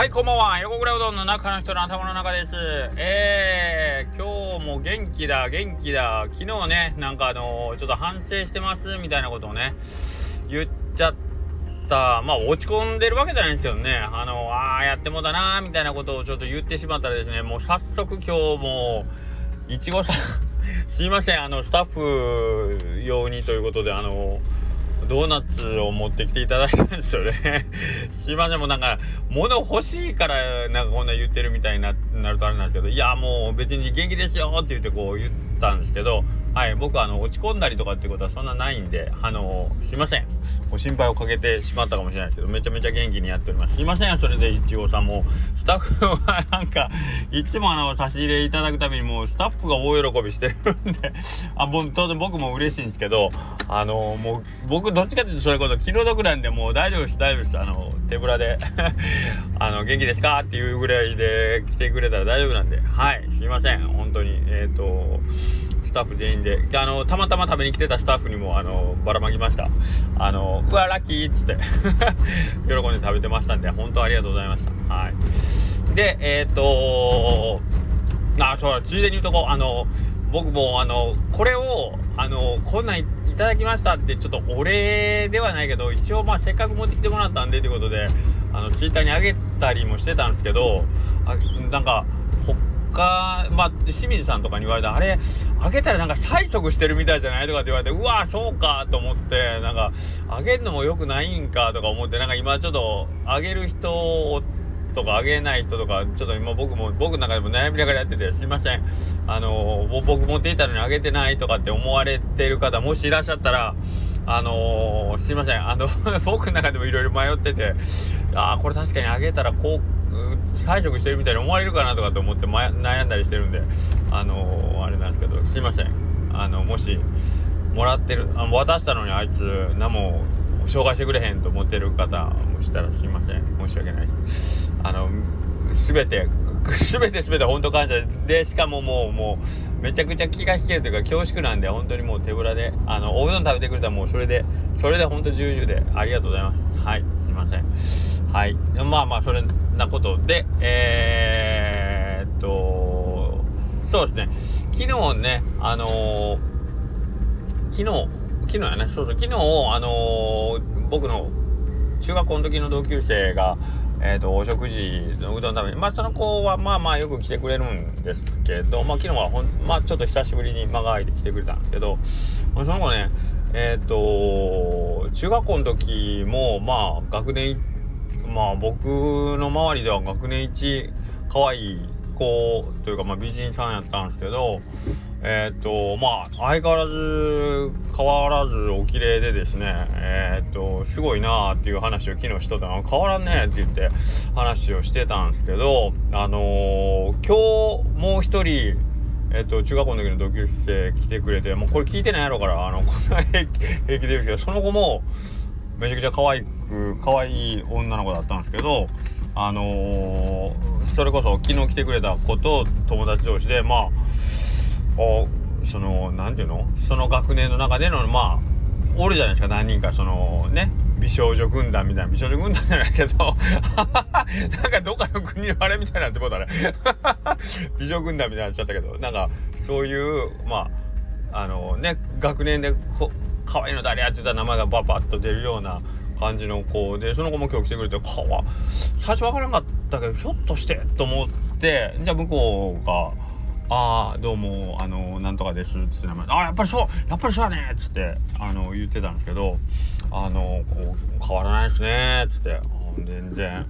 はいこんばんは。横倉うどんの中の人の頭の中です。えー、今日も元気だ元気だ。昨日ねなんかあのー、ちょっと反省してますみたいなことをね言っちゃった。まあ落ち込んでるわけじゃないんですけどね。あのー、ああやってもだなみたいなことをちょっと言ってしまったらですねもう早速今日もいちごさん すいません。あのスタッフ用にということであのードーナツを持ってきていただいたんですよね。すいませんもうなんか物欲しいからなんかこんな言ってるみたいになるとあれなんですけどいやもう別に元気ですよって言ってこう言ったんですけどはい僕はあの落ち込んだりとかってことはそんなないんであのすいません。ご心配をかけてしまったかもしれないですけどめちゃめちゃ元気にやっております。すいませんそれでいちごさんも。スタッフはなんかいつもあの差し入れいただくたびにもうスタッフが大喜びしてるんであもう当然僕も嬉しいんですけどあのもう僕どっちかっていうとそういうこと気の毒なんでもう大丈夫です大丈夫です。あの手ぶらで あの元気ですか？っていうぐらいで来てくれたら大丈夫なんで。はいすいません。本当にえっ、ー、とスタッフ全員で。あのたまたま食べに来てたスタッフにもあのばらまきました。あのうわラッキー！っつって。喜んで食べてましたんで本当ありがとうございました。はい。でえっ、ー、とあそうだついでに言うとこ。あの僕もあのこれをあのこんなんいただきましたってちょっとお礼ではないけど一応まあせっかく持ってきてもらったんでということであのツイッターにあげたりもしてたんですけどあなんか他、まあ、清水さんとかに言われたあれ、あげたらなんか催促してるみたいじゃないとかって言われて、うわ、そうかと思って、なんか、あげるのも良くないんかとか思って、なんか今ちょっと、あげる人とかあげない人とか、ちょっと今僕も、僕の中でも悩みながらやってて、すいません。あの、僕持っていたのにあげてないとかって思われてる方、もしいらっしゃったら、あのー、すいません。あの 僕の中でもいろいろ迷ってて、ああ、これ確かにあげたらこう、催促してるみたいに思われるかなとかって思って、ま、悩んだりしてるんであのー、あれなんですけどすいません。あのもしもらってるあ渡したのにあいつ何も紹介してくれへんと思ってる方もしたらすいません。申し訳ないです。あの全て全て全て本当感謝でしかももうもうめちゃくちゃ気が引けるというか恐縮なんで本当にもう手ぶらであのおうどん食べてくれたらもうそれでそれで本当重々でありがとうございます。はい。はい。まあまあそれなことで、えー、っと、そうですね、昨日ね、あのー、昨日、昨日やね、そうそう、昨日、あのー、僕の中学校の時の同級生が、えーと、お食事のうどん食べにまあその子はまあまあよく来てくれるんですけどまあ昨日はほんまあちょっと久しぶりに間が空いて来てくれたんですけど、まあ、その子ねえっ、と中学校の時もまあ学年まあ僕の周りでは学年一可愛い子というかまあ美人さんやったんですけどえっ、とまあ相変わらず変わらずお綺麗でですねえっ、とすごいなーっていう話を昨日してたの。変わらんねって言って話をしてたんですけどあのー、今日もう一人えっと、中学校の時の同級生来てくれて、もうこれ聞いてないやろから、あの、こんな平気で言うんですけど、その後も、めちゃくちゃ可愛く可愛い女の子だったんですけどあのー、それこそ昨日来てくれた子と友達同士でまあおその何て言うの？その学年の中でのまあおるじゃないですか。何人かそのね美少女軍団みたいな。美少女軍団じゃないけど なんかどっかの国のあれみたいなってことだね。美女軍団みたいになっちゃったけどなんかそういうまああのね学年でこ可愛いの誰やってた名前がババッと出るような感じの子でその子も今日来てくれてかわ最初分からなかったけどひょっとしてと思ってじゃあ向こうが「ああどうもあのなんとかです」っつって名前「ああやっぱりそうやっぱりそうやね」っつってあの言ってたんですけど「あのこう変わらないですね」っつって全然。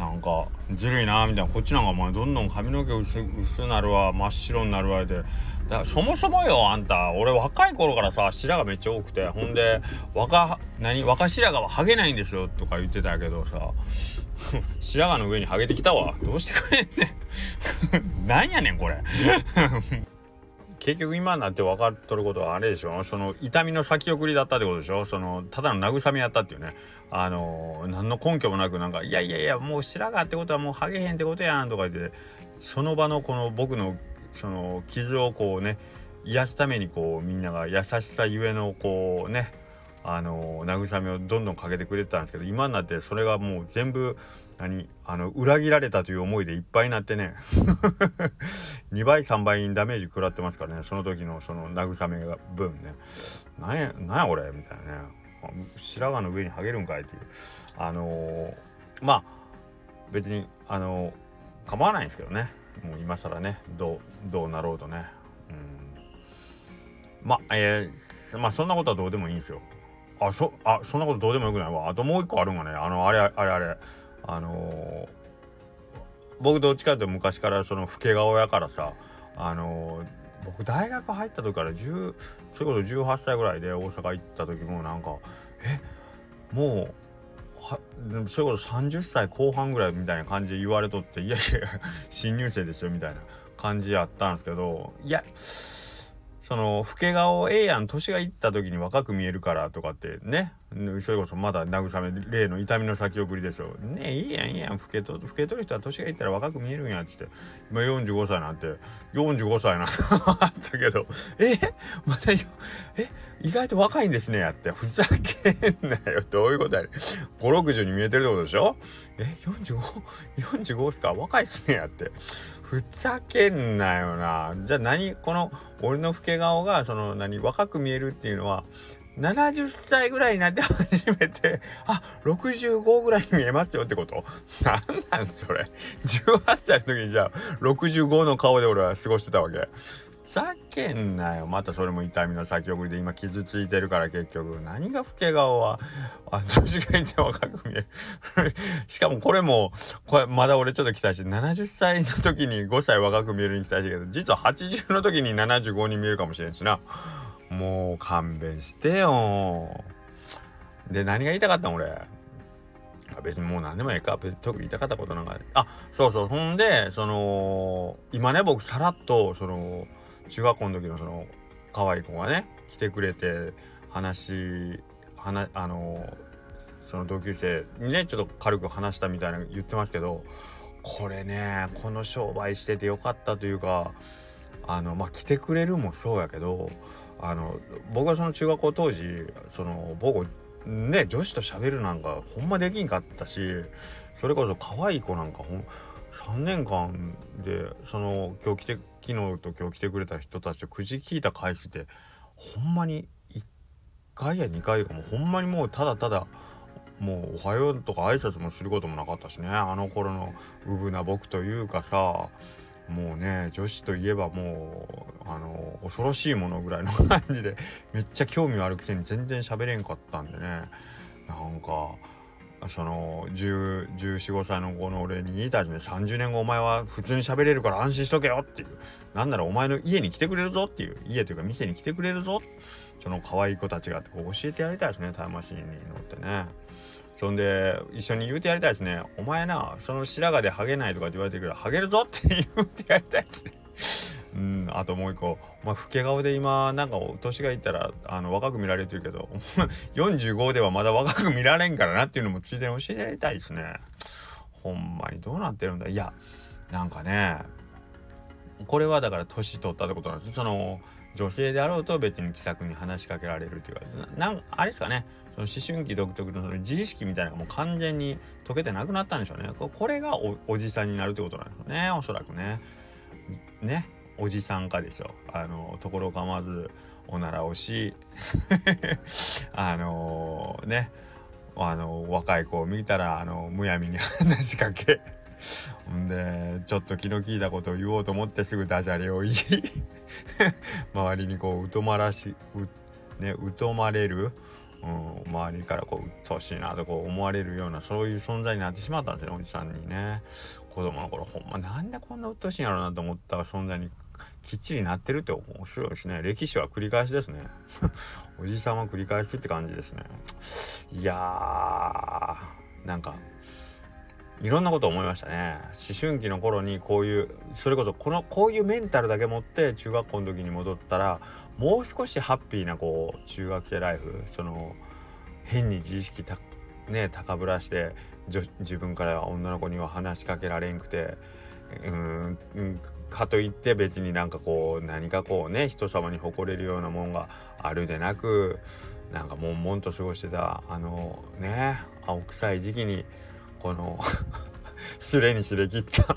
なんかずるいなみたいな。こっちなんかまあどんどん髪の毛薄薄なるわ真っ白になるわでだからそもそもよあんた。俺若い頃からさ白髪めっちゃ多くて。ほんで若何若白髪はハゲないんですよとか言ってたけどさ。白髪の上にハゲてきたわ。どうしてくれんねん。なんやねんこれ。結局今になって分かっとることはあれでしょ？その痛みの先送りだったってことでしょ？そのただの慰めやったっていうね。あの何の根拠もなくなんか「いやいやいやもう白髪ってことはもうハゲへんってことやん」とか言ってその場のこの僕のその傷をこうね癒すためにこうみんなが優しさゆえのこうねあの慰めをどんどんかけてくれてたんですけど今になってそれがもう全部何あの裏切られたという思いでいっぱいになってね。2倍3倍にダメージ食らってますからね。その時のその慰めが分ね。なんやなんや俺みたいなね。白髪の上にハゲるんかいっていう。あのー、まあ別にあのー、構わないんですけどね。もう今更ねどうどうなろうとね。うん。まあえー、まあそんなことはどうでもいいんですよ。あそあそんなことどうでもよくないわ。あともう一個あるんがねあのあれあれあれあのー、僕どっちかっていうと昔からその老け顔やからさあのー、僕大学入った時から10それこそ18歳ぐらいで大阪行った時もなんかえもうはそれこそ30歳後半ぐらいみたいな感じで言われとっていやいや新入生ですよみたいな感じやったんですけどいやその老け顔ええやん。年がいった時に若く見えるからとかってね。それこそまだ慰め例の痛みの先送りでしょう。ねえいいやんいいやん。老けと老けとる人は年がいったら若く見えるんやっつって。今45歳なんて。45歳なんて。あったけど。え？またえ？意外と若いんですねやって。ふざけんなよ。どういうことやね560に見えてるってことでしょ？え 45?45 っすか？若いっすねやって。ふざけんなよな。じゃあ何この俺の老け顔がその何若く見えるっていうのは70歳ぐらいになって 初めてあ65ぐらいに見えますよってこと？なんなんそれ？18歳の時にじゃあ65の顔で俺は過ごしてたわけ。ざけんなよ。またそれも痛みの先送りで今傷ついてるから結局。何が老け顔は？あ年がいて若く見える。しかもこれもこれまだ俺ちょっと期待して70歳の時に5歳若く見えるに期待してるけど実は80の時に75に見えるかもしれんしな。もう勘弁してよ。で何が言いたかったん？俺。別にもう何でもええか。別に特に言いたかったことなんか。あそうそう。ほんでその今ね僕さらっとその中学校の時のその可愛い子がね来てくれて話話あのその同級生にねちょっと軽く話したみたいな言ってますけどこれねこの商売しててよかったというかあのまあ来てくれるもそうやけどあの僕はその中学校当時その僕ね女子と喋るなんかほんまできんかったしそれこそ可愛い子なんかほん3年間でその今日来て昨日と今日来てくれた人たちとくじ聞いた回数ってほんまに1回や2回かも。ほんまにもうただただもう「おはよう」とか挨拶もすることもなかったしね。あの頃のうぶな僕というかさもうね女子といえばもうあの恐ろしいものぐらいの感じでめっちゃ興味あるくせに全然喋れんかったんでね。なんかその1415歳の子の俺に言いたいですね30年後お前は普通に喋れるから安心しとけよっていう。なんならお前の家に来てくれるぞっていう。家というか店に来てくれるぞその可愛い子たちがこう教えてやりたいですねタイムマシンに乗ってね。そんで一緒に言うてやりたいですねお前なその白髪でハゲないとかって言われてるけどハゲるぞって言うてやりたいですね。うんあともう一個。まあ、老け顔で今なんか年がいったらあの若く見られてるけど 45ではまだ若く見られんからなっていうのもついでに教えたいですね。ほんまにどうなってるんだ。いやなんかねこれはだから年取ったってことなんですその女性であろうと別に気さくに話しかけられるっていうかなんあれですかね。その思春期独特のその自意識みたいなのがもう完全に解けてなくなったんでしょうねこれがおじさんになるってことなんですよねおそらくね。ね。おじさんかでしょ。あのところ構わずおならをし あのね。あの若い子を見たらあのむやみに話しかけ。んでちょっと気の利いたことを言おうと思ってすぐダジャレを言い 周りにこう疎まらしうね疎まれる、うん、周りからこううっとうしいなとこう思われるようなそういう存在になってしまったんですよおじさんにね。子供の頃ほんまなんでこんなうっとうしいんやろうなと思った存在にきっちりなってるって面白いですね。歴史は繰り返しですね。おじさんは繰り返しって感じですね。いやーなんかいろんなこと思いましたね。思春期の頃にこういうそれこそこのこういうメンタルだけ持って中学校の時に戻ったらもう少しハッピーなこう中学生ライフその変に自意識たね高ぶらして自分から女の子には話しかけられんくてうんかといって別になんかこう何かこうね人様に誇れるようなもんがあるでなくなんか悶々と過ごしてたあのね青臭い時期にこの すれにすれ切った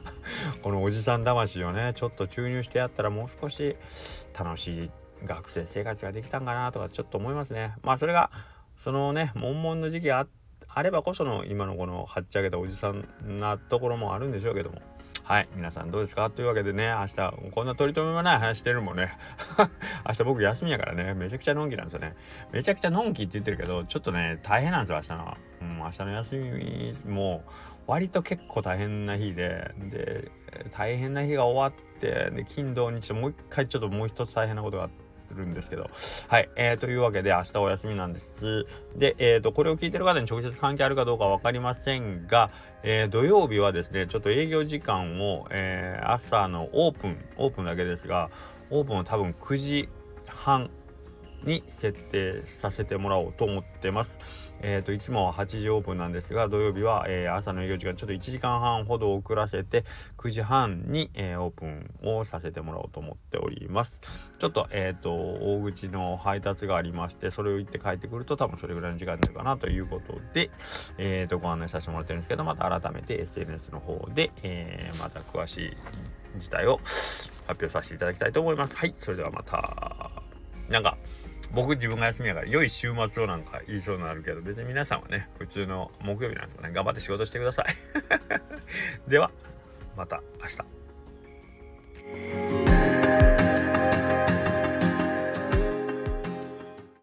このおじさん魂をねちょっと注入してやったらもう少し楽しい学生生活ができたんかなとかちょっと思いますね。まあそれがそのね悶々の時期があればこその今のこのはっちゃけたおじさんなところもあるんでしょうけども。はい皆さんどうですか？というわけでね明日こんな取り留めもない話してるもんね。明日僕休みやからねめちゃくちゃのんきなんですよね。めちゃくちゃのんきって言ってるけどちょっとね大変なんですよ明日の。うん明日の休みも割と結構大変な日でで大変な日が終わってで金土日ともう一回ちょっともう一つ大変なことがあってるんですけど。はい。えー、というわけで、明日お休みなんです。で、えー、と、これを聞いてる方に直接関係あるかどうか分かりませんが、えー、土曜日はですね、ちょっと営業時間を、えー、朝のオープン、オープンだけですが、オープンは多分9時半に設定させてもらおうと思ってます。えっ、ー、と、いつもは8時オープンなんですが、土曜日は、えー、朝の営業時間ちょっと1時間半ほど遅らせて、9時半に、えー、オープンをさせてもらおうと思っております。ちょっと、えっ、と、大口の配達がありまして、それを行って帰ってくると多分それぐらいの時間になるかなということで、えっ、と、ご案内させてもらってるんですけど、また改めて SNS の方で、えまた詳しい事態を発表させていただきたいと思います。はい、それではまた。なんか、僕自分が休みやから良い週末をなんか言いそうになるけど別に皆さんはね普通の木曜日なんですかね。頑張って仕事してください。ではまた明日。